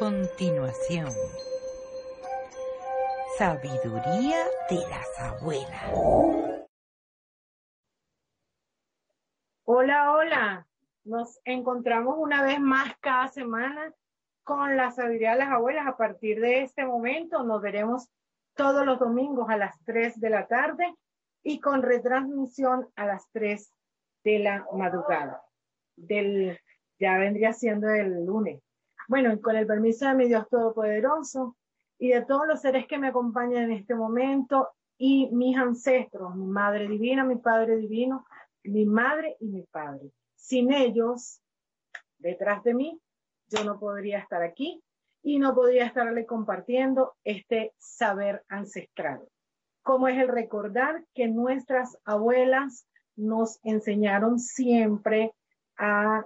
Continuación. Sabiduría de las abuelas. Hola, hola. Nos encontramos una vez más cada semana con la sabiduría de las abuelas. A partir de este momento nos veremos todos los domingos a las 3 de la tarde y con retransmisión a las 3 de la madrugada. Del, ya vendría siendo el lunes. Bueno, con el permiso de mi Dios Todopoderoso y de todos los seres que me acompañan en este momento y mis ancestros, mi Madre Divina, mi Padre Divino, mi Madre y mi Padre. Sin ellos, detrás de mí, yo no podría estar aquí y no podría estarle compartiendo este saber ancestral. Como es el recordar que nuestras abuelas nos enseñaron siempre a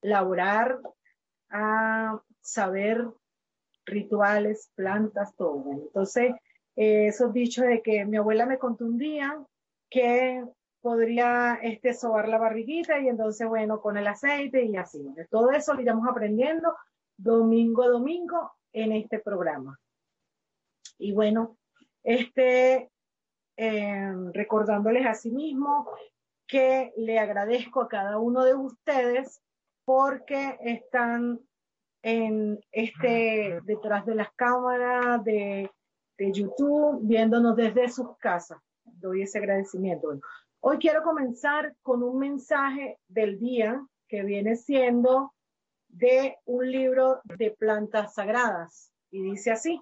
laborar, a saber rituales, plantas, todo. Entonces, eh, esos dichos de que mi abuela me contó un día que podría este, sobar la barriguita y entonces, bueno, con el aceite y así. Todo eso lo iremos aprendiendo domingo a domingo en este programa. Y bueno, este, eh, recordándoles a sí mismo que le agradezco a cada uno de ustedes porque están en este, detrás de las cámaras de, de YouTube, viéndonos desde sus casas. Doy ese agradecimiento. Hoy quiero comenzar con un mensaje del día que viene siendo de un libro de plantas sagradas y dice así.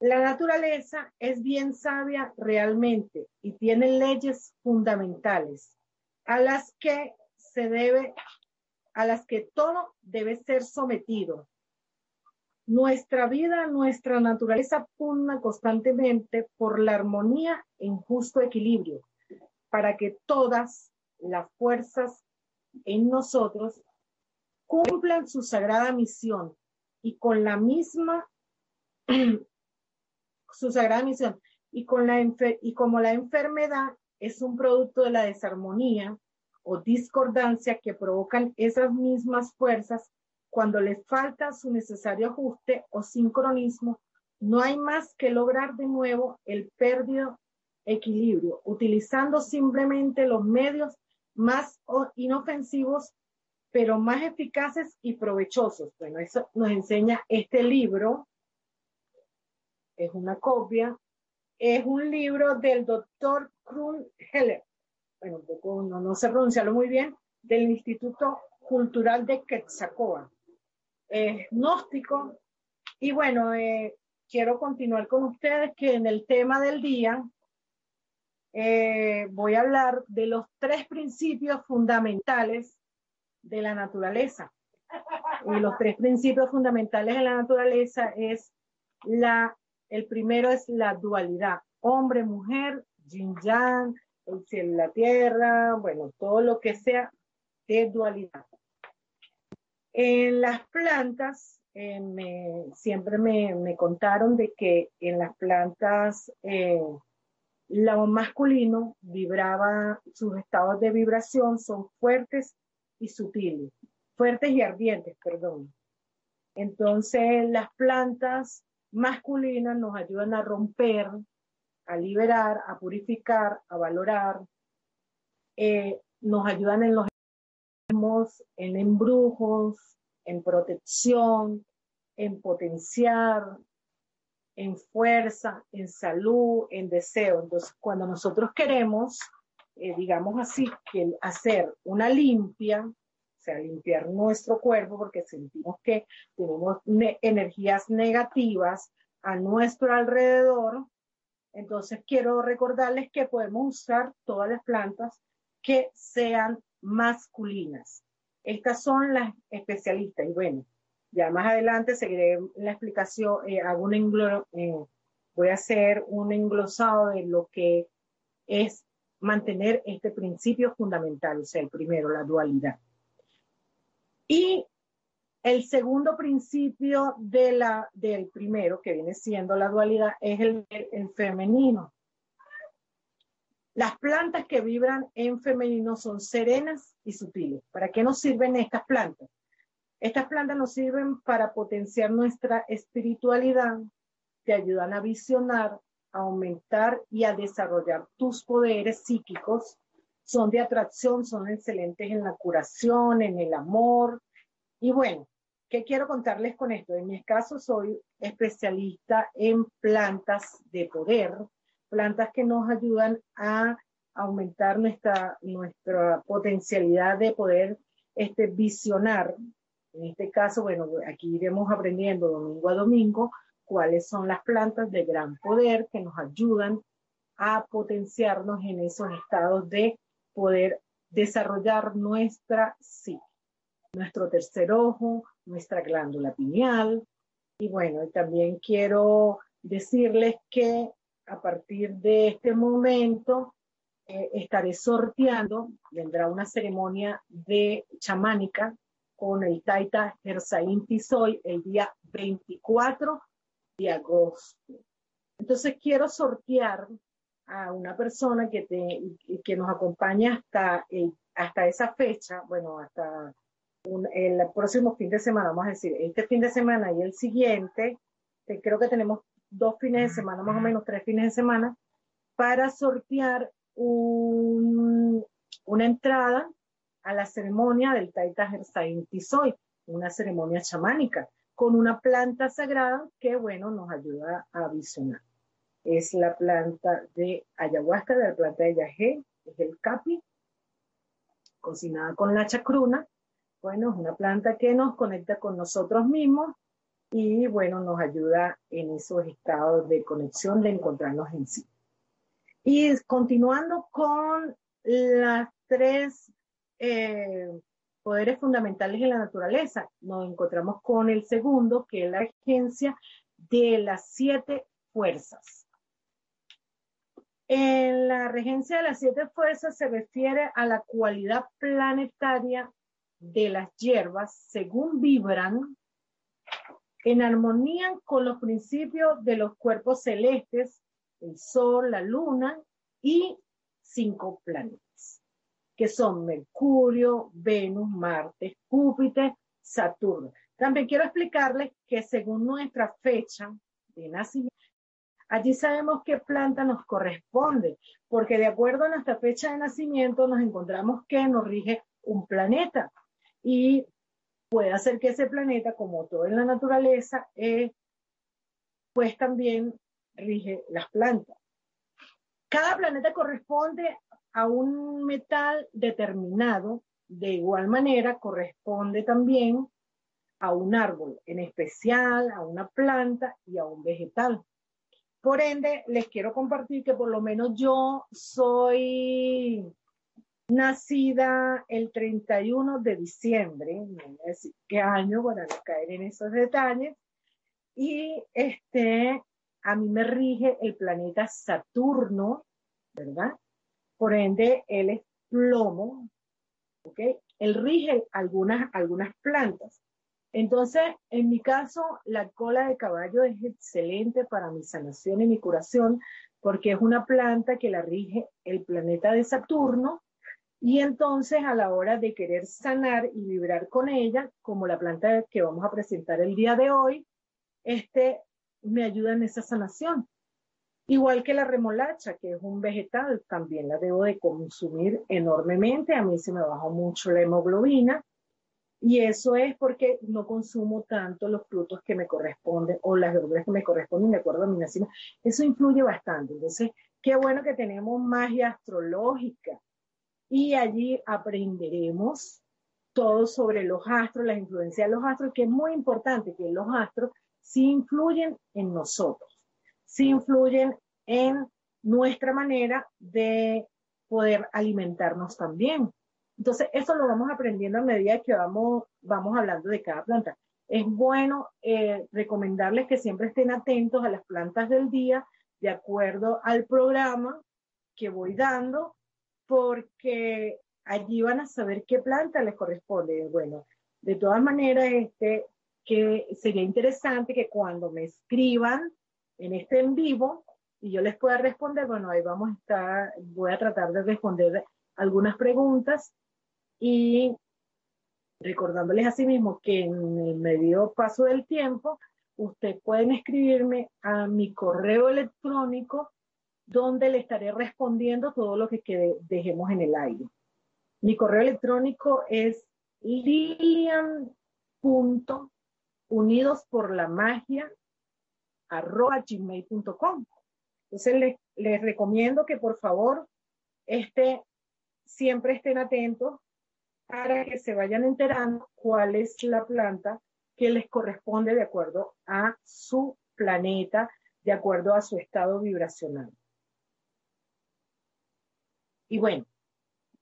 La naturaleza es bien sabia realmente y tiene leyes fundamentales a las que se debe, a las que todo debe ser sometido. Nuestra vida, nuestra naturaleza pugna constantemente por la armonía en justo equilibrio, para que todas las fuerzas en nosotros cumplan su sagrada misión y con la misma su sagrada misión y con la y como la enfermedad es un producto de la desarmonía o discordancia que provocan esas mismas fuerzas cuando les falta su necesario ajuste o sincronismo, no hay más que lograr de nuevo el perdido equilibrio, utilizando simplemente los medios más inofensivos pero más eficaces y provechosos. Bueno, eso nos enseña este libro. Es una copia. Es un libro del doctor Krun Heller. Bueno, un poco, no, no sé pronunciarlo muy bien, del Instituto Cultural de Quetzalcoatl. Es gnóstico. Y bueno, eh, quiero continuar con ustedes que en el tema del día eh, voy a hablar de los tres principios fundamentales de la naturaleza. Y los tres principios fundamentales de la naturaleza es la, el primero es la dualidad, hombre, mujer, yin yang, el cielo la tierra, bueno, todo lo que sea de dualidad. En las plantas, eh, siempre me, contaron de que en las plantas eh, lo masculino vibraba, sus estados de vibración son fuertes y sutiles, fuertes y ardientes, perdón. Entonces, las plantas masculinas nos ayudan a romper, a liberar, a purificar, a valorar, eh, nos ayudan en los en embrujos, en protección, en potenciar, en fuerza, en salud, en deseo. Entonces, cuando nosotros queremos eh, digamos así, que hacer una limpia, o sea, limpiar nuestro cuerpo porque sentimos que tenemos energías negativas a nuestro alrededor, entonces quiero recordarles que podemos usar todas las plantas que sean masculinas. Estas son las especialistas y bueno, Ya más adelante seguiré la explicación, eh, hago un eh, voy a hacer un englosado de lo que es mantener este principio fundamental, o sea, el primero, la dualidad. Y el segundo principio de la, del primero, que viene siendo la dualidad, es el, el femenino. Las plantas que vibran en femenino son serenas y sutiles. ¿Para qué nos sirven estas plantas? Estas plantas nos sirven para potenciar nuestra espiritualidad, te ayudan a visionar, a aumentar y a desarrollar tus poderes psíquicos. Son de atracción, son excelentes en la curación, en el amor. Y bueno, ¿qué quiero contarles con esto? En mi caso soy especialista en plantas de poder, plantas que nos ayudan a aumentar nuestra, nuestra potencialidad de poder este, visionar. En este caso, bueno, aquí iremos aprendiendo domingo a domingo cuáles son las plantas de gran poder que nos ayudan a potenciarnos en esos estados de poder desarrollar nuestra sí, nuestro tercer ojo, nuestra glándula pineal. Y bueno, también quiero decirles que a partir de este momento eh, estaré sorteando, vendrá una ceremonia de chamánica con el Taita Gersaín Tizoy el día 24 de agosto. Entonces quiero sortear a una persona que, te, que nos acompaña hasta, hasta esa fecha, bueno, hasta el próximo fin de semana, vamos a decir, este fin de semana y el siguiente, creo que tenemos dos fines de semana, más o menos tres fines de semana, para sortear una entrada a la ceremonia del Taita Gersain Tizoy, una ceremonia chamánica, con una planta sagrada que, bueno, nos ayuda a visionar. Es la planta de ayahuasca, de la planta de yagé, es el capi, cocinada con la chacruna. Bueno, es una planta que nos conecta con nosotros mismos y bueno, nos ayuda en esos estados de conexión, de encontrarnos en sí. Y continuando con las tres eh, poderes fundamentales de la naturaleza, nos encontramos con el segundo, que es la agencia de las siete fuerzas. En la regencia de las siete fuerzas se refiere a la cualidad planetaria de las hierbas según vibran en armonía con los principios de los cuerpos celestes, el Sol, la Luna y cinco planetas, que son Mercurio, Venus, Marte, Júpiter, Saturno. También quiero explicarles que según nuestra fecha de nacimiento, allí sabemos qué planta nos corresponde, porque de acuerdo a nuestra fecha de nacimiento nos encontramos que nos rige un planeta. Y puede hacer que ese planeta, como todo en la naturaleza, eh, pues también rige las plantas. Cada planeta corresponde a un metal determinado, de igual manera corresponde también a un árbol, en especial a una planta y a un vegetal. Por ende, les quiero compartir que por lo menos yo soy nacida el 31 de diciembre, no decir qué año para no caer en esos detalles, y este, a mí me rige el planeta Saturno, ¿verdad? Por ende, él es plomo, ¿ok? Él rige algunas, algunas plantas. Entonces, en mi caso, la cola de caballo es excelente para mi sanación y mi curación, porque es una planta que la rige el planeta de Saturno, y entonces a la hora de querer sanar y vibrar con ella, como la planta que vamos a presentar el día de hoy, este me ayuda en esa sanación. Igual que la remolacha, que es un vegetal, también la debo de consumir enormemente. A mí se me baja mucho la hemoglobina. Y eso es porque no consumo tanto los frutos que me corresponden o las verduras que me corresponden de acuerdo a mi nacimiento. Eso influye bastante. Entonces, qué bueno que tenemos magia astrológica y allí aprenderemos todo sobre los astros, las influencias de los astros, que es muy importante que los astros sí influyen en nosotros, sí influyen en nuestra manera de poder alimentarnos también. Entonces, eso lo vamos aprendiendo a medida que vamos, vamos hablando de cada planta. es bueno eh, recomendarles que siempre estén atentos a las plantas del día de acuerdo al programa que voy dando, porque allí van a saber qué planta les corresponde. Bueno, de todas maneras, este, que sería interesante que cuando me escriban en este en vivo y yo les pueda responder, bueno, ahí vamos a estar, voy a tratar de responder algunas preguntas y recordándoles a sí mismo que en el medio paso del tiempo, ustedes pueden escribirme a mi correo electrónico donde le estaré respondiendo todo lo que dejemos en el aire. Mi correo electrónico es lilian.unidos por la magia gmail.com. Entonces les, les, recomiendo que por favor este, siempre estén atentos para que se vayan enterando cuál es la planta que les corresponde de acuerdo a su planeta, de acuerdo a su estado vibracional. Y bueno,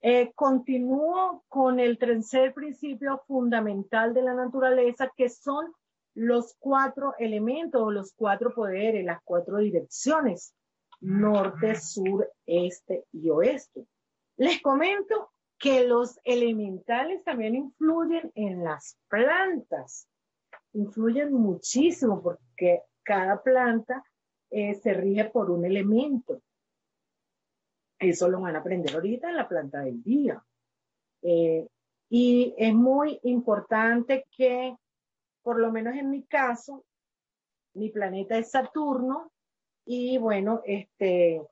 eh, continúo con el tercer principio fundamental de la naturaleza, que son los cuatro elementos o los cuatro poderes, las cuatro direcciones, norte, sur, este y oeste. Les comento que los elementales también influyen en las plantas, influyen muchísimo porque cada planta eh, se rige por un elemento. Eso lo van a aprender ahorita en la planta del día. Eh, y es muy importante que, por lo menos en mi caso, mi planeta es Saturno y bueno, este,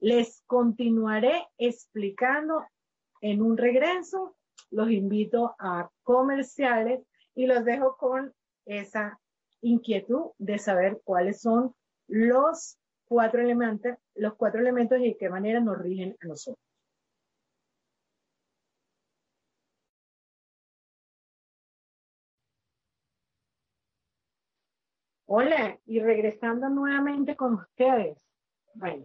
les continuaré explicando en un regreso. Los invito a comerciales y los dejo con esa inquietud de saber cuáles son los cuatro elementos, los cuatro elementos y de qué manera nos rigen a nosotros. Hola, y regresando nuevamente con ustedes. Bueno,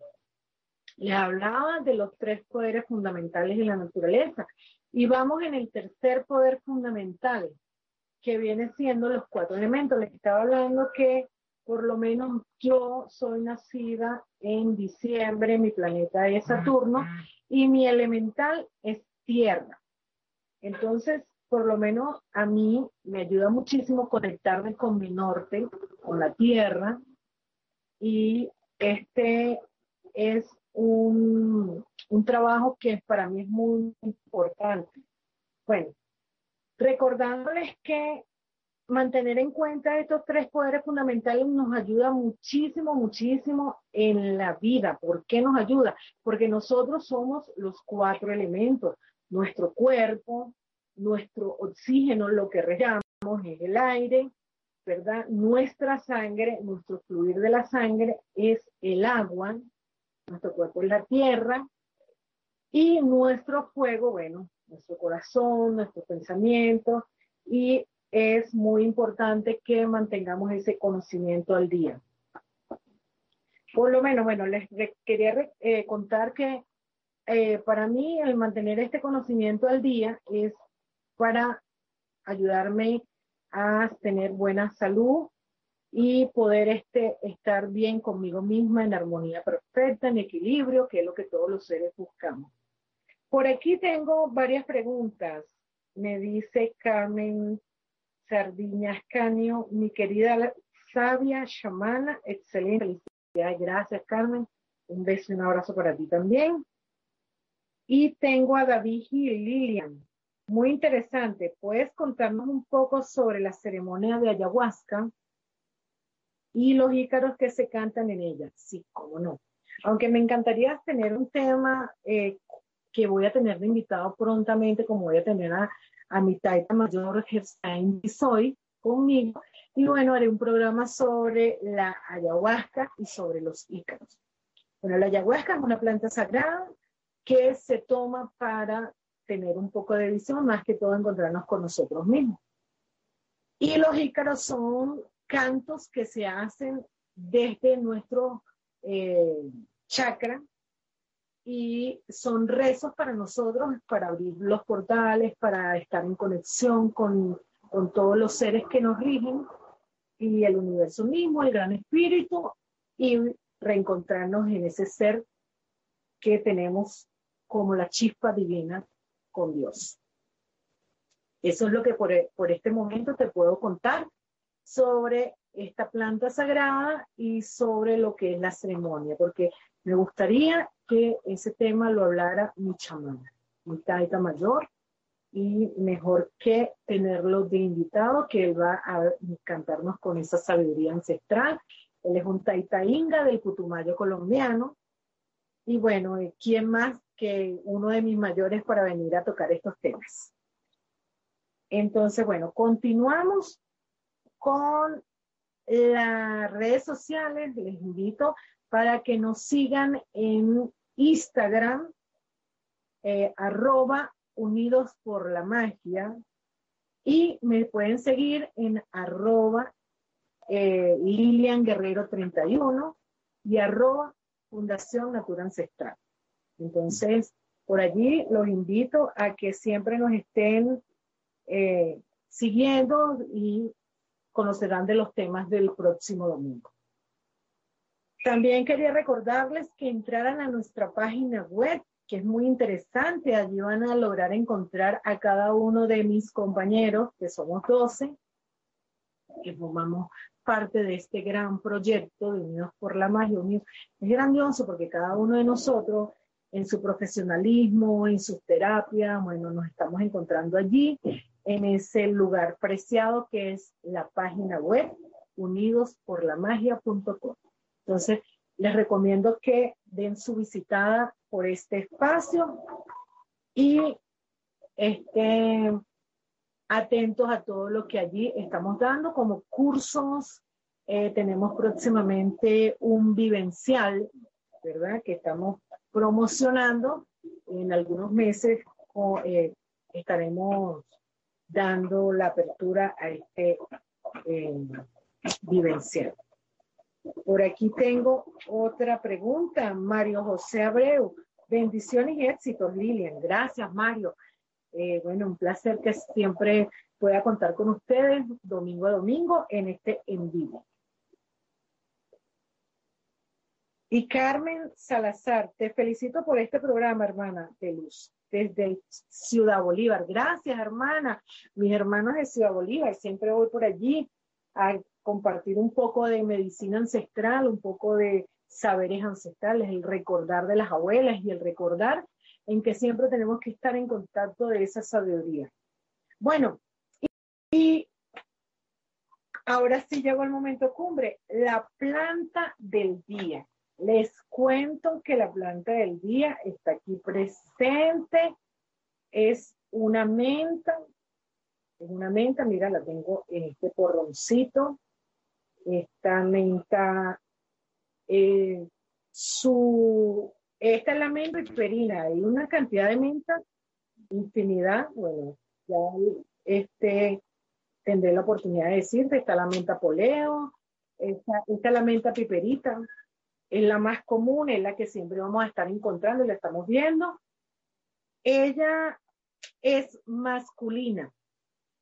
les hablaba de los tres poderes fundamentales de la naturaleza y vamos en el tercer poder fundamental, que viene siendo los cuatro elementos. Les estaba hablando que por lo menos yo soy nacida en diciembre, mi planeta es Saturno y mi elemental es tierra. Entonces, por lo menos a mí me ayuda muchísimo conectarme con mi norte, con la tierra, y este es un, un trabajo que para mí es muy importante. Bueno, recordándoles que mantener en cuenta estos tres poderes fundamentales nos ayuda muchísimo, muchísimo en la vida. ¿Por qué nos ayuda? Porque nosotros somos los cuatro elementos. Nuestro cuerpo, nuestro oxígeno, lo que respiramos es el aire, ¿verdad? Nuestra sangre, nuestro fluir de la sangre es el agua, nuestro cuerpo es la tierra y nuestro fuego, bueno, nuestro corazón, nuestros pensamientos y es muy importante que mantengamos ese conocimiento al día. Por lo menos, bueno, les quería eh, contar que eh, para mí el mantener este conocimiento al día es para ayudarme a tener buena salud y poder este, estar bien conmigo misma en armonía perfecta, en equilibrio, que es lo que todos los seres buscamos. Por aquí tengo varias preguntas. Me dice Carmen Sardiña Escanio, mi querida sabia chamana, excelente Gracias, Carmen. Un beso y un abrazo para ti también. Y tengo a David y Lilian. Muy interesante. ¿Puedes contarnos un poco sobre la ceremonia de ayahuasca y los ícaros que se cantan en ella? Sí, cómo no. Aunque me encantaría tener un tema eh, que voy a tener de invitado prontamente, como voy a tener a a mi taita mayor y Soy conmigo. Y bueno, haré un programa sobre la ayahuasca y sobre los ícaros. Bueno, la ayahuasca es una planta sagrada que se toma para tener un poco de visión, más que todo encontrarnos con nosotros mismos. Y los ícaros son cantos que se hacen desde nuestro eh, chakra, y son rezos para nosotros, para abrir los portales, para estar en conexión con con todos los seres que nos rigen y el universo mismo, el gran espíritu, y reencontrarnos en ese ser que tenemos como la chispa divina con Dios. Eso es lo que por, por este momento te puedo contar sobre esta planta sagrada y sobre lo que es la ceremonia, porque me gustaría que ese tema lo hablara mi chamán, mi taita mayor, y mejor que tenerlo de invitado, que él va a cantarnos con esa sabiduría ancestral. Él es un taita inga del Putumayo colombiano. Y bueno, ¿quién más que uno de mis mayores para venir a tocar estos temas? Entonces, bueno, continuamos con las redes sociales. Les invito para que nos sigan en Instagram, eh, arroba unidos por la magia, y me pueden seguir en arroba eh, Lilian Guerrero 31 y arroba Fundación Natura Ancestral. Entonces, por allí los invito a que siempre nos estén eh, siguiendo y conocerán de los temas del próximo domingo. También quería recordarles que entraran a nuestra página web, que es muy interesante. Allí van a lograr encontrar a cada uno de mis compañeros, que somos 12, que formamos parte de este gran proyecto de Unidos por la Magia. Es grandioso porque cada uno de nosotros, en su profesionalismo, en sus terapias, bueno, nos estamos encontrando allí, en ese lugar preciado que es la página web unidosporlamagia.com. Entonces, les recomiendo que den su visitada por este espacio y estén atentos a todo lo que allí estamos dando como cursos. Eh, tenemos próximamente un vivencial, ¿verdad? Que estamos promocionando. En algunos meses eh, estaremos dando la apertura a este eh, vivencial. Por aquí tengo otra pregunta, Mario José Abreu. Bendiciones y éxitos, Lilian. Gracias, Mario. Eh, bueno, un placer que siempre pueda contar con ustedes domingo a domingo en este en vivo. Y Carmen Salazar, te felicito por este programa, hermana de luz, desde Ciudad Bolívar. Gracias, hermana. Mis hermanos de Ciudad Bolívar, siempre voy por allí a compartir un poco de medicina ancestral, un poco de saberes ancestrales, el recordar de las abuelas y el recordar en que siempre tenemos que estar en contacto de esa sabiduría. Bueno, y, ahora sí llegó el momento cumbre, la planta del día. Les cuento que la planta del día está aquí presente. Es una menta. Es una menta, mira, la tengo en este porroncito esta menta, eh, su, esta es la menta hiperina, hay una cantidad de menta, infinidad, bueno, ya este, tendré la oportunidad de decirte, está la menta poleo, esta, esta es la menta piperita, es la más común, es la que siempre vamos a estar encontrando y la estamos viendo. Ella es masculina.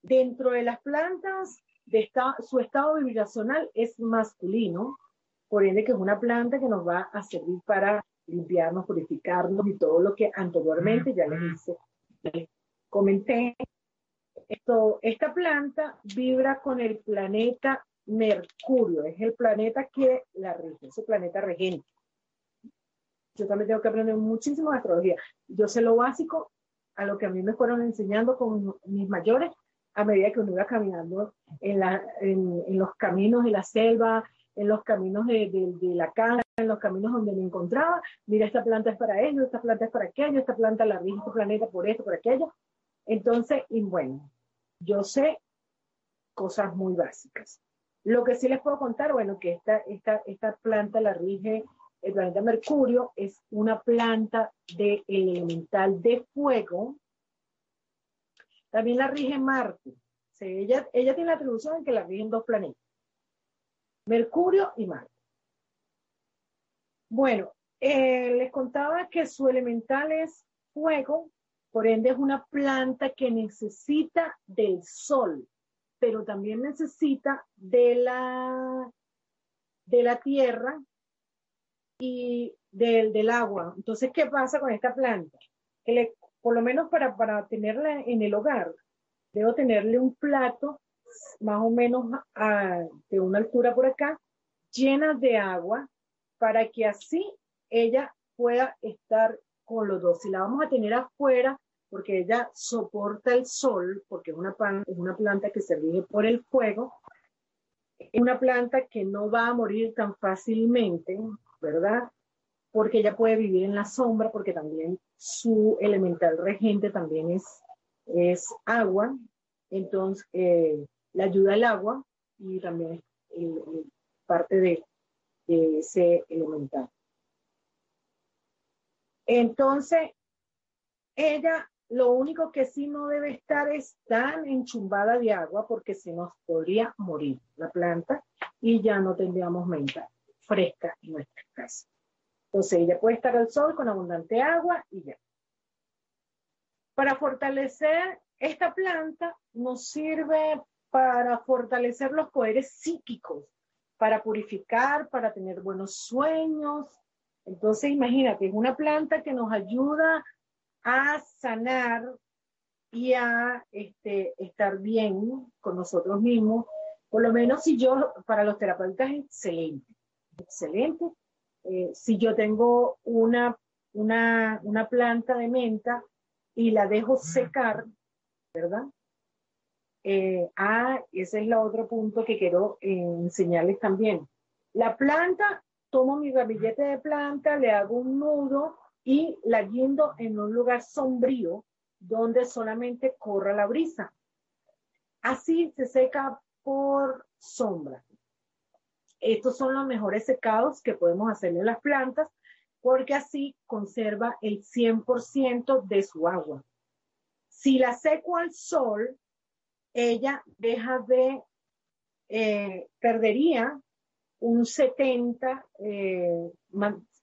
Dentro de las plantas de su estado vibracional es masculino, por ende que es una planta que nos va a servir para limpiarnos, purificarnos y todo lo que anteriormente ya les hice, comenté. Esto, esta planta vibra con el planeta Mercurio, es el planeta que la rige, es el planeta regente. Yo también tengo que aprender muchísimo de astrología. Yo sé lo básico a lo que a mí me fueron enseñando con mis mayores, a medida que uno iba caminando en, los caminos de la selva, en los caminos de, la casa, en los caminos donde me encontraba, mira, esta planta es para ello, esta planta es para aquello, esta planta la rige este planeta por esto, por aquello. Entonces, y bueno, yo sé cosas muy básicas. Lo que sí les puedo contar, bueno, que esta, esta, esta planta la rige el planeta Mercurio, es una planta de elemental de fuego, también la rige Marte. ella, ella tiene la atribución en que la rigen dos planetas, Mercurio y Marte. Bueno, eh, les contaba que su elemental es fuego, por ende es una planta que necesita del sol. pero también necesita de la, de la tierra y del, del agua. Entonces, ¿qué pasa con esta planta? Por lo menos para, para tenerla en el hogar, debo tenerle un plato más o menos de una altura por acá, llena de agua, para que así ella pueda estar con los dos. Si la vamos a tener afuera, porque ella soporta el sol, porque es una, es una planta que se rige por el fuego, es una planta que no va a morir tan fácilmente, ¿verdad? Porque ella puede vivir en la sombra, porque también su elemental regente también es, es agua, entonces eh, le ayuda el agua y también es parte de, de ese elemental. Entonces, ella lo único que sí no debe estar es tan enchumbada de agua porque se nos podría morir la planta y ya no tendríamos menta fresca en nuestra casa. Entonces ella puede estar al sol con abundante agua y ya. Para fortalecer esta planta nos sirve para fortalecer los poderes psíquicos, para purificar, para tener buenos sueños. Entonces imagínate, es una planta que nos ayuda a sanar y a este, estar bien con nosotros mismos. Por lo menos si yo, para los terapeutas excelente, excelente. Eh, si yo tengo una, una, una planta de menta y la dejo secar, ¿verdad? Eh, ah, ese es el otro punto que quiero eh, enseñarles también. La planta, tomo mi gabillete de planta, le hago un nudo y la guindo en un lugar sombrío donde solamente corra la brisa. Así se seca por sombra. Estos son los mejores secados que podemos hacerle a las plantas porque así conserva el 100% de su agua. Si la seco al sol, ella deja de, eh, perdería un 70, eh,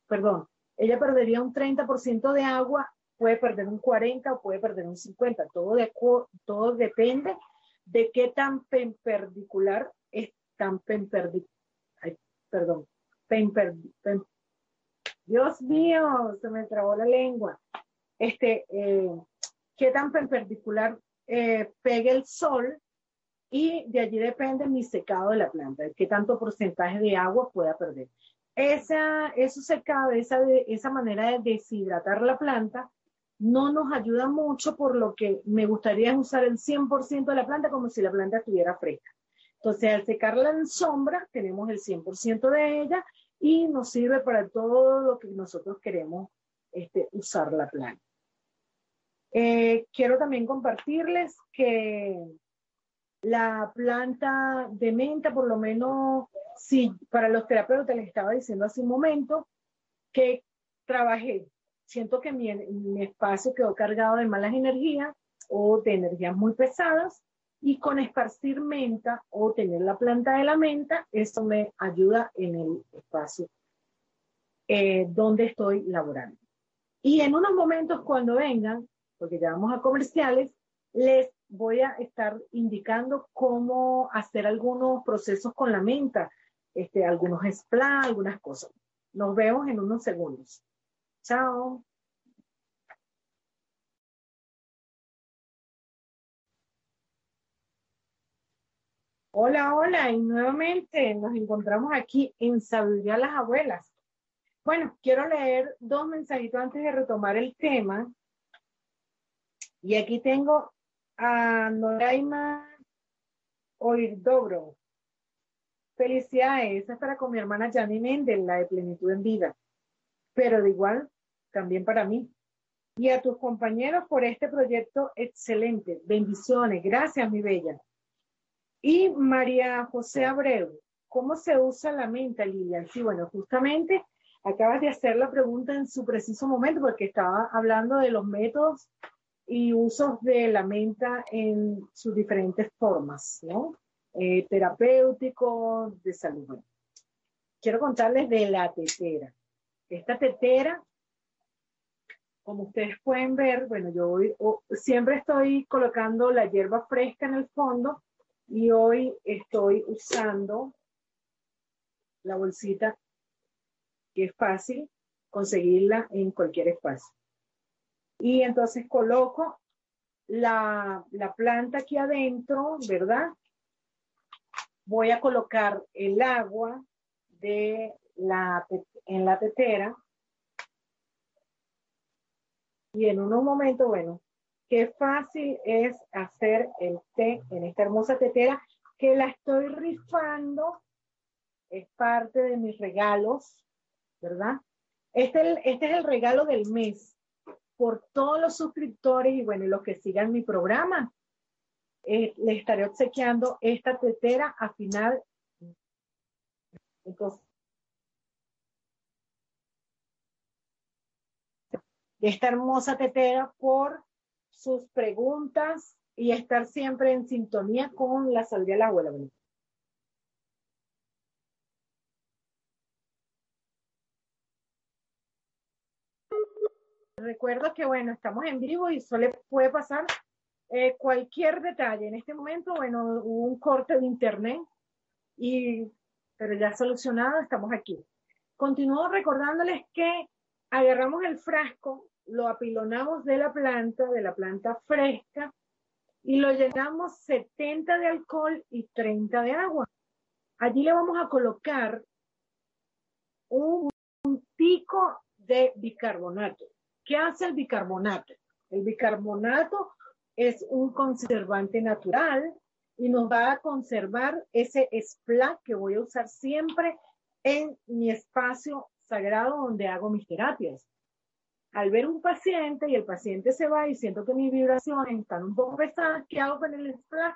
perdón, ella perdería un 30% de agua, puede perder un 40 o puede perder un 50, todo, todo depende de qué tan perpendicular es tan perdón, Dios mío, se me trabó la lengua, este, eh, qué tan perpendicular eh, pegue el sol y de allí depende mi secado de la planta, qué tanto porcentaje de agua pueda perder. Esa, eso secado, esa, esa manera de deshidratar la planta, no nos ayuda mucho, por lo que me gustaría usar el 100% de la planta como si la planta estuviera fresca. Entonces, al secarla en sombra, tenemos el 100% de ella y nos sirve para todo lo que nosotros queremos este, usar la planta. Eh, quiero también compartirles que la planta de menta, por lo menos Sí, para los terapeutas les estaba diciendo hace un momento que trabajé. Siento que mi, espacio quedó cargado de malas energías o de energías muy pesadas y con esparcir menta o tener la planta de la menta, esto me ayuda en el espacio eh, donde estoy laborando. Y en unos momentos cuando vengan, porque ya vamos a comerciales, les voy a estar indicando cómo hacer algunos procesos con la menta este, algunos splá, algunas cosas. Nos vemos en unos segundos. Chao. Hola, hola, y nuevamente nos encontramos aquí en Sabiduría las Abuelas. Bueno, quiero leer dos mensajitos antes de retomar el tema. Y aquí tengo a Noraima Oirdobro. Felicidades, esa es para con mi hermana Janine Mendel, la de Plenitud en Vida. Pero de igual, también para mí. Y a tus compañeros por este proyecto excelente. Bendiciones. Gracias, mi bella. Y María José Abreu, ¿cómo se usa la menta, Lilian? Sí, bueno, justamente acabas de hacer la pregunta en su preciso momento porque estaba hablando de los métodos y usos de la menta en sus diferentes formas, ¿no? Eh, de salud. quiero contarles de la tetera. Esta tetera, como ustedes pueden ver, bueno, yo siempre estoy colocando la hierba fresca en el fondo Y hoy estoy usando la bolsita que es fácil conseguirla en cualquier espacio. Y entonces coloco la, la planta aquí adentro, ¿verdad? Voy a colocar el agua de la, en la tetera. Y en unos momentos, bueno, qué fácil es hacer el té en esta hermosa tetera que la estoy rifando. Es parte de mis regalos, ¿verdad? Este, este es el regalo del mes por todos los suscriptores y bueno, los que sigan mi programa. Eh, les estaré obsequiando esta tetera a final. Entonces, esta hermosa tetera por sus preguntas y estar siempre en sintonía con la sabiduría de la abuela. Recuerdo que, bueno, estamos en vivo y solo puede pasar eh, cualquier detalle. En este momento, bueno, hubo un corte de internet, y, pero ya solucionado, estamos aquí. Continúo recordándoles que agarramos el frasco, lo apilonamos de la planta, de la planta fresca, y lo llenamos 70 de alcohol y 30 de agua. Allí le vamos a colocar un, pico de bicarbonato. ¿Qué hace el bicarbonato? El bicarbonato es un conservante natural y nos va a conservar ese splash que voy a usar siempre en mi espacio sagrado donde hago mis terapias. Al ver un paciente y el paciente se va y siento que mis vibraciones están un poco pesadas, ¿qué hago con el splash?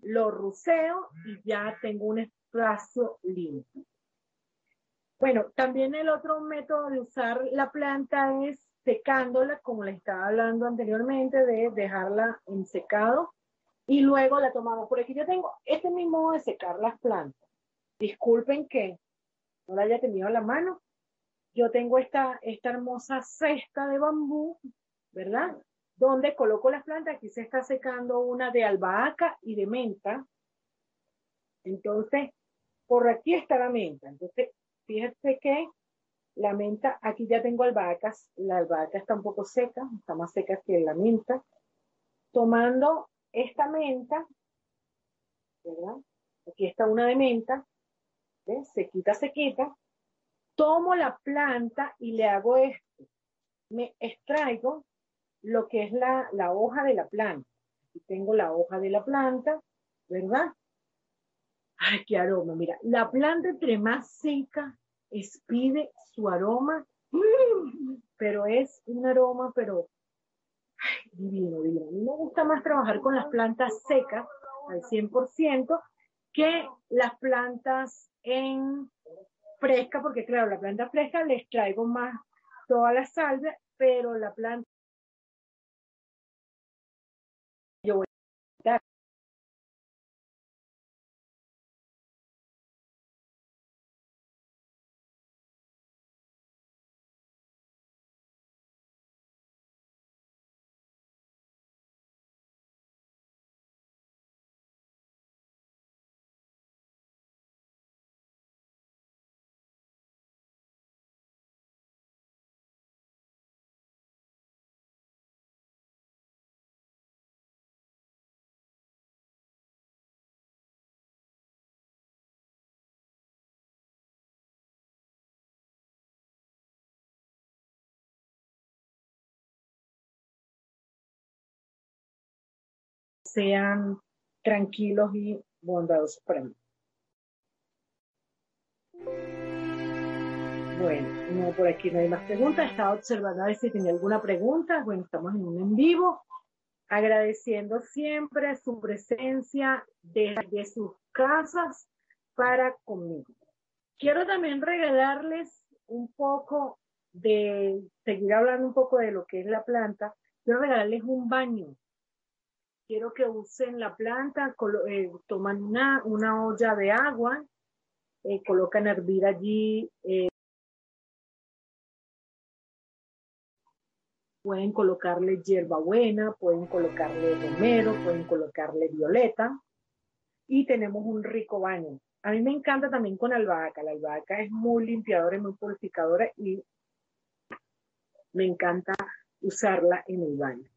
Lo ruceo y ya tengo un espacio limpio. Bueno, también el otro método de usar la planta es secándola, como le estaba hablando anteriormente, de dejarla en secado y luego la tomamos. Por aquí yo tengo este mismo modo de secar las plantas. Disculpen que no la haya tenido a la mano. Yo tengo esta, esta hermosa cesta de bambú, ¿verdad? Donde coloco las plantas. Aquí se está secando una de albahaca y de menta. Entonces, por aquí está la menta. Entonces, fíjense que la menta, aquí ya tengo albahacas, la albahaca está un poco seca, está más seca que la menta. Tomando esta menta, ¿verdad? Aquí está una de menta, ¿ves? Sequita, sequita. Tomo la planta y le hago esto. Me extraigo lo que es la, la hoja de la planta. Aquí tengo la hoja de la planta, ¿verdad? Ay, qué aroma. Mira, la planta entre más seca, expide su aroma, pero es un aroma, pero divino, divino. A mí me gusta más trabajar con las plantas secas al 100% que las plantas en fresca, porque claro, la planta fresca les traigo más toda la salvia, pero la planta sean tranquilos y bondadosos para mí. Bueno, no, por aquí no hay más preguntas. Estaba observando a ver si tenía alguna pregunta. Bueno, estamos en un en vivo. Agradeciendo siempre su presencia desde sus casas para conmigo. Quiero también regalarles un poco de, seguir hablando un poco de lo que es la planta. Quiero regalarles un baño quiero que usen la planta, eh, toman una, olla de agua, eh, colocan hervir allí. Eh, pueden colocarle hierbabuena, pueden colocarle romero, pueden colocarle violeta. y tenemos un rico baño. A mí me encanta también con albahaca. La albahaca es muy limpiadora y muy purificadora y me encanta usarla en el baño.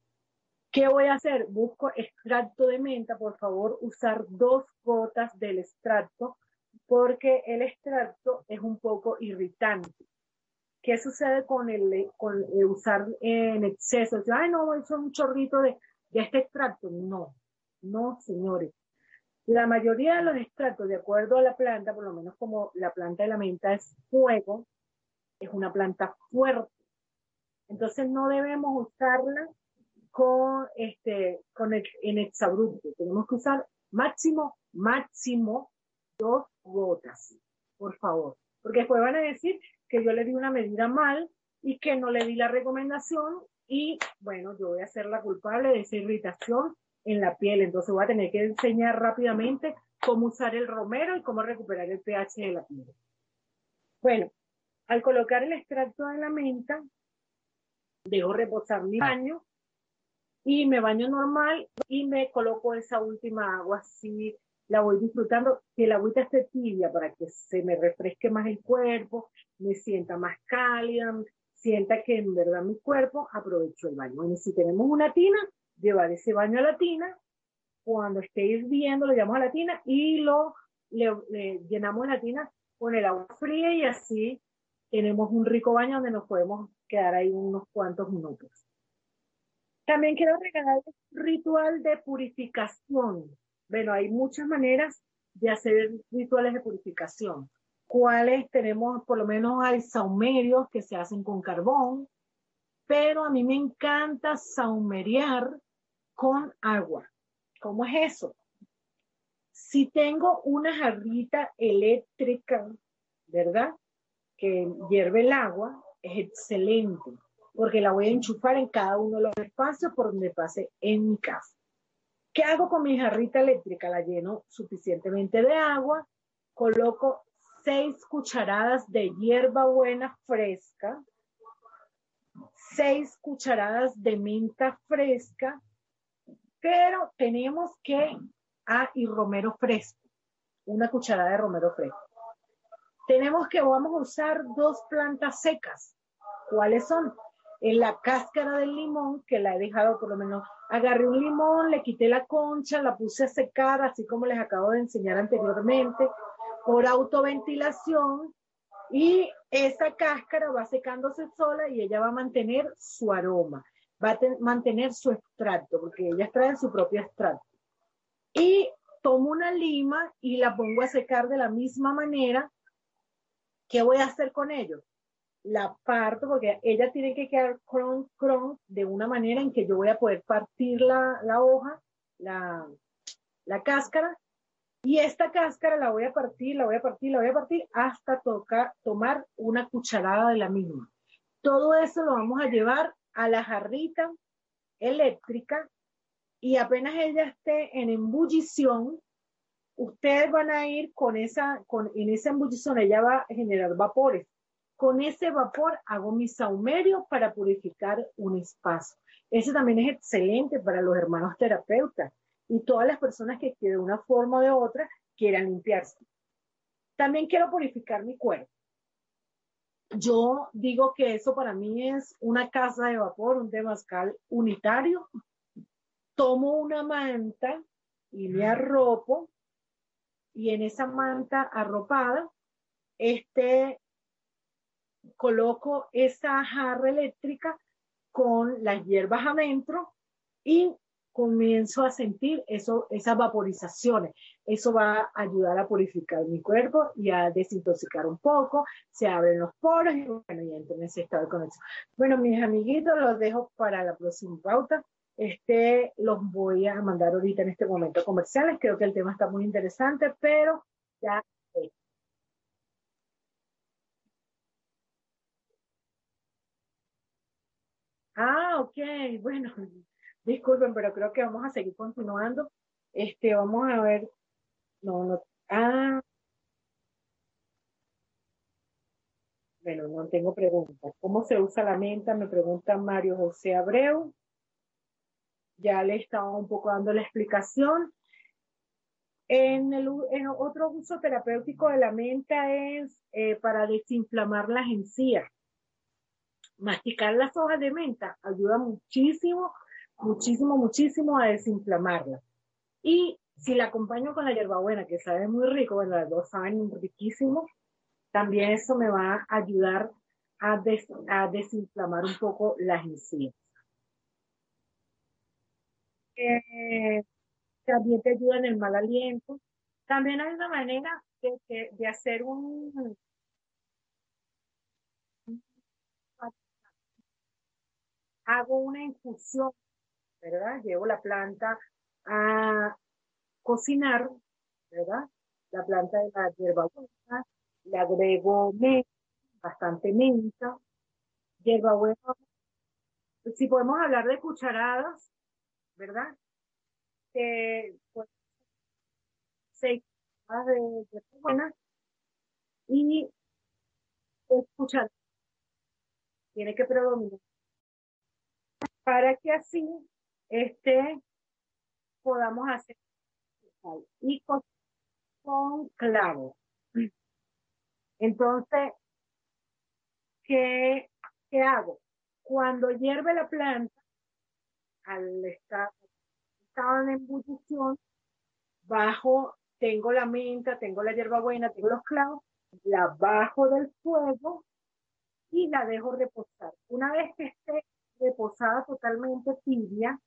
¿Qué voy a hacer? Busco extracto de menta, por favor, usar dos gotas del extracto porque el extracto es un poco irritante. ¿Qué sucede con el, con usar en exceso? Ay, no, es un chorrito de, de este extracto. No, no, señores. La mayoría de los extractos, de acuerdo a la planta, por lo menos como la planta de la menta es fuego, es una planta fuerte. Entonces no debemos usarla con este, con el, en exabrupto. Tenemos que usar máximo, máximo dos gotas, por favor. Porque después van a decir que yo le di una medida mal y que no le di la recomendación y bueno, yo voy a ser la culpable de esa irritación en la piel. Entonces voy a tener que enseñar rápidamente cómo usar el romero y cómo recuperar el pH de la piel. Bueno, al colocar el extracto de la menta, dejo reposar mi baño y me baño normal y me coloco esa última agua así, la voy disfrutando, que la agüita esté tibia para que se me refresque más el cuerpo, me sienta más cálida, sienta que en verdad mi cuerpo aprovecho el baño. Bueno, si tenemos una tina, llevar ese baño a la tina, cuando esté hirviendo lo llevamos a la tina y lo le, llenamos la tina con el agua fría y así tenemos un rico baño donde nos podemos quedar ahí unos cuantos minutos. También quiero regalar un ritual de purificación. Bueno, hay muchas maneras de hacer rituales de purificación. ¿Cuáles tenemos? Por lo menos hay saumerios que se hacen con carbón, pero a mí me encanta saumerear con agua. ¿Cómo es eso? Si tengo una jarrita eléctrica, ¿verdad? Que hierve el agua, es excelente, porque la voy a enchufar en cada uno de los espacios por donde pase en mi casa. ¿Qué hago con mi jarrita eléctrica? La lleno suficientemente de agua, coloco seis cucharadas de hierba buena fresca, seis cucharadas de menta fresca, pero tenemos que, ah, y romero fresco, una cucharada de romero fresco. Tenemos que, vamos a usar dos plantas secas. ¿Cuáles son? En la cáscara del limón, que la he dejado por lo menos, agarré un limón, le quité la concha, la puse a secar, así como les acabo de enseñar anteriormente, por autoventilación, y esa cáscara va secándose sola y ella va a mantener su aroma va a mantener su extracto, porque ellas traen su propio extracto. Y tomo una lima y la pongo a secar de la misma manera. ¿Qué voy a hacer con ello? La parto porque ella tiene que quedar cron, cron de una manera en que yo voy a poder partir la, la hoja, la, la cáscara, y esta cáscara la voy a partir, la voy a partir, la voy a partir hasta tocar, tomar una cucharada de la misma. Todo eso lo vamos a llevar a la jarrita eléctrica y apenas ella esté en embullición, ustedes van a ir con esa, con, en esa embullición, ella va a generar vapores. Con ese vapor hago mi saumerio para purificar un espacio. Ese también es excelente para los hermanos terapeutas y todas las personas que de una forma o de otra quieran limpiarse. También quiero purificar mi cuerpo yo digo que eso para mí es una casa de vapor, un temazcal unitario. Tomo una manta y me arropo y en esa manta arropada, este, coloco esa jarra eléctrica con las hierbas adentro y comienzo a sentir eso, esas vaporizaciones. Eso va a ayudar a purificar mi cuerpo y a desintoxicar un poco, se abren los poros y bueno, ya entro en ese estado de conexión. Bueno, mis amiguitos, los dejo para la próxima pauta. Este, los voy a mandar ahorita en este momento comerciales. Creo que el tema está muy interesante, pero ya. Ah, ok, bueno, Disculpen, pero creo que vamos a seguir continuando. Este, vamos a ver. No, no. Ah. Bueno, no tengo preguntas. ¿Cómo se usa la menta? Me pregunta Mario José Abreu. Ya le estaba un poco dando la explicación. En el otro uso terapéutico de la menta es eh, para desinflamar las encías. Masticar las hojas de menta ayuda muchísimo, muchísimo, muchísimo a desinflamarla. Y si la acompaño con la hierbabuena, que sabe muy rico, bueno, las dos saben riquísimo, también eso me va a ayudar a, desinflamar un poco las encías. Eh, también te ayuda en el mal aliento. También hay una manera de hacer un, hago una infusión, ¿verdad? Llevo la planta a cocinar, ¿verdad? La planta de la hierbabuena, le agrego menta, bastante menta, hierbabuena. Si podemos hablar de cucharadas, ¿verdad? Que, pues, seis de hierbabuena y escuchar tiene que predominar para que así este podamos hacer y con, clavo. Entonces, ¿qué, ¿qué hago? Cuando hierve la planta, al estar, en ebullición, bajo, tengo la menta, tengo la hierbabuena, tengo los clavos, la bajo del fuego y la dejo reposar. Una vez que esté reposada totalmente tibia,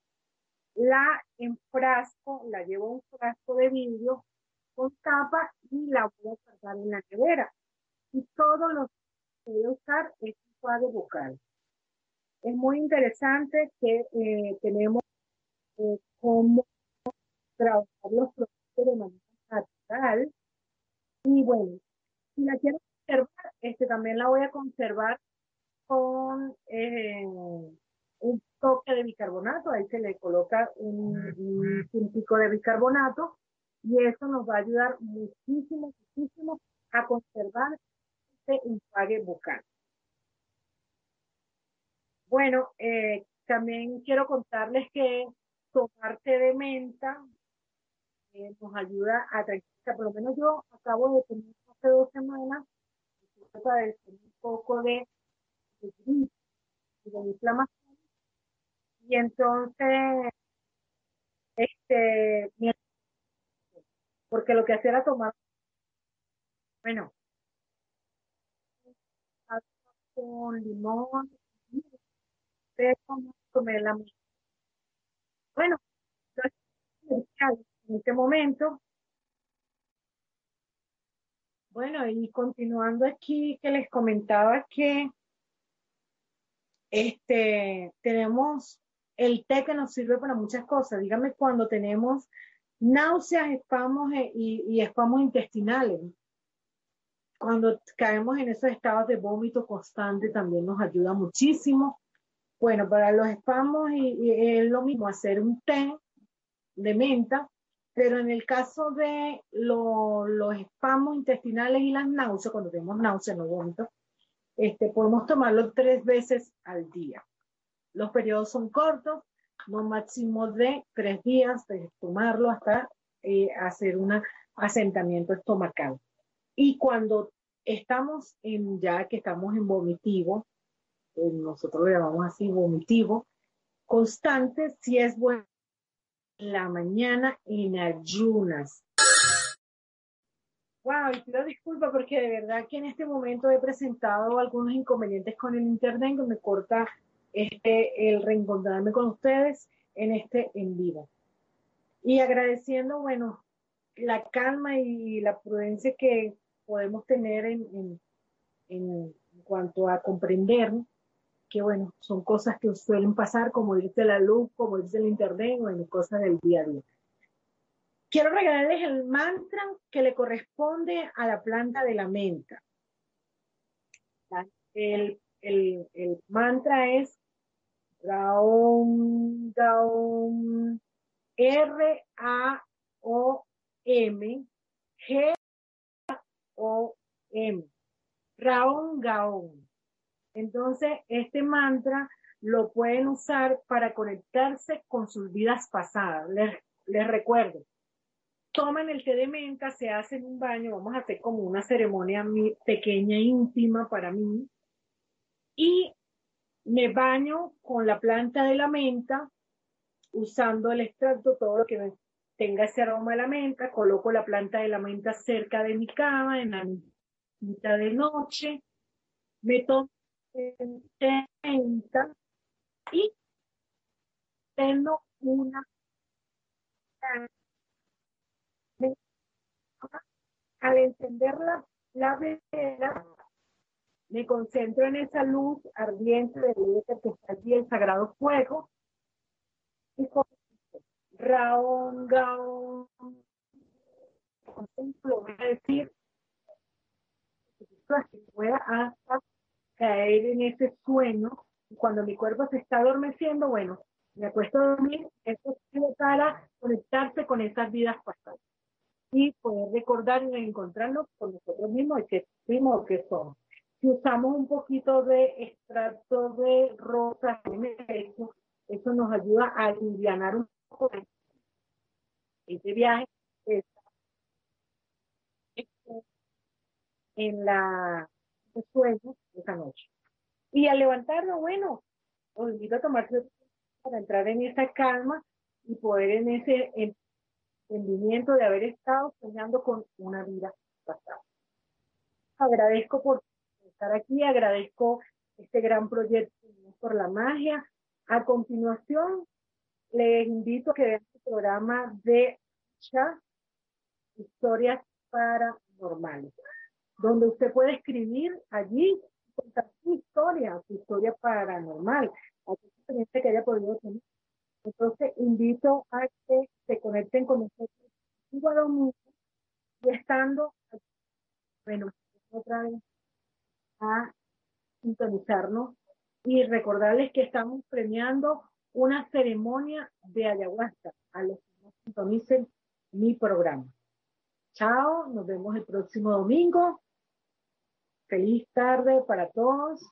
la enfrasco, la llevo a un frasco de vidrio con tapa y la voy a guardar en la nevera. Y todo lo que voy a usar es un cuadro vocal. Es muy interesante que eh, tenemos eh, cómo trabajar los productos de manera natural. Y bueno, si la quiero conservar, este también la voy a conservar con eh, toque de bicarbonato, ahí se le coloca un, un de bicarbonato y eso nos va a ayudar muchísimo, muchísimo a conservar este enjuague bucal. Bueno, eh, también quiero contarles que tomar té de menta eh, nos ayuda a tranquilizar, por lo menos yo acabo de tener hace dos semanas un poco de, de, de inflamación y entonces, este, porque lo que hacía era tomar, bueno, con limón, comer la Bueno, en este momento. Bueno, y continuando aquí, que les comentaba que este, tenemos el té que nos sirve para muchas cosas. Dígame cuando tenemos náuseas, espamos eh, y, y espamos intestinales. Cuando caemos en esos estados de vómito constante también nos ayuda muchísimo. Bueno, para los espamos y, es lo mismo hacer un té de menta, pero en el caso de los espamos intestinales y las náuseas, cuando tenemos náuseas, no vómito, este, podemos tomarlo tres veces al día. Los periodos son cortos, no máximo de tres días de tomarlo hasta eh, hacer un asentamiento estomacal. Y cuando estamos en, ya que estamos en vomitivo, nosotros lo llamamos así vomitivo, constante, si es bueno la mañana en ayunas. Wow, y pido disculpas porque de verdad que en este momento he presentado algunos inconvenientes con el internet que me corta este, el reencontrarme con ustedes en este en vivo. Y agradeciendo, bueno, la calma y la prudencia que podemos tener en, en, cuanto a comprender que, bueno, son cosas que suelen pasar, como dice la luz, como dice el internet, bueno, cosas del día a día. Quiero regalarles el mantra que le corresponde a la planta de la menta. El, el, el mantra es Raom, Gaom, R-A-O-M, G-O-M, Raom, Gaom. Entonces, este mantra lo pueden usar para conectarse con sus vidas pasadas. Les, les recuerdo, toman el té de menta, se hacen un baño, vamos a hacer como una ceremonia pequeña, íntima para mí, y me baño con la planta de la menta, usando el extracto, todo lo que tenga ese aroma de la menta, coloco la planta de la menta cerca de mi cama, en la mitad de noche, me tomo menta y tengo una al encender la, la me concentro en esa luz ardiente del éter que está allí, el sagrado fuego, y con Raón, Gaón, contemplo, voy a decir, que pueda hasta caer en ese sueño, y cuando mi cuerpo se está adormeciendo, bueno, me acuesto a dormir, eso sirve para conectarse con esas vidas pasadas y poder recordar y encontrarnos con nosotros mismos que fuimos que somos. Si usamos un poquito de extracto de rosa, eso, eso nos ayuda a aliviar un poco este viaje en la sueño esa noche. Y al levantarnos, bueno, os invito a tomarse para entrar en esa calma y poder en ese entendimiento de haber estado soñando con una vida pasada. Agradezco por estar aquí, agradezco este gran proyecto por la magia. A continuación, les invito a que vean el programa de Historias Paranormales, donde usted puede escribir allí contar su historia, su historia paranormal, experiencia que haya podido tener. Entonces, invito a que se conecten con nosotros y estando, bueno, otra vez sintonizarnos y recordarles que estamos premiando una ceremonia de ayahuasca a los que no sintonicen mi programa. Chao, nos vemos el próximo domingo. Feliz tarde para todos.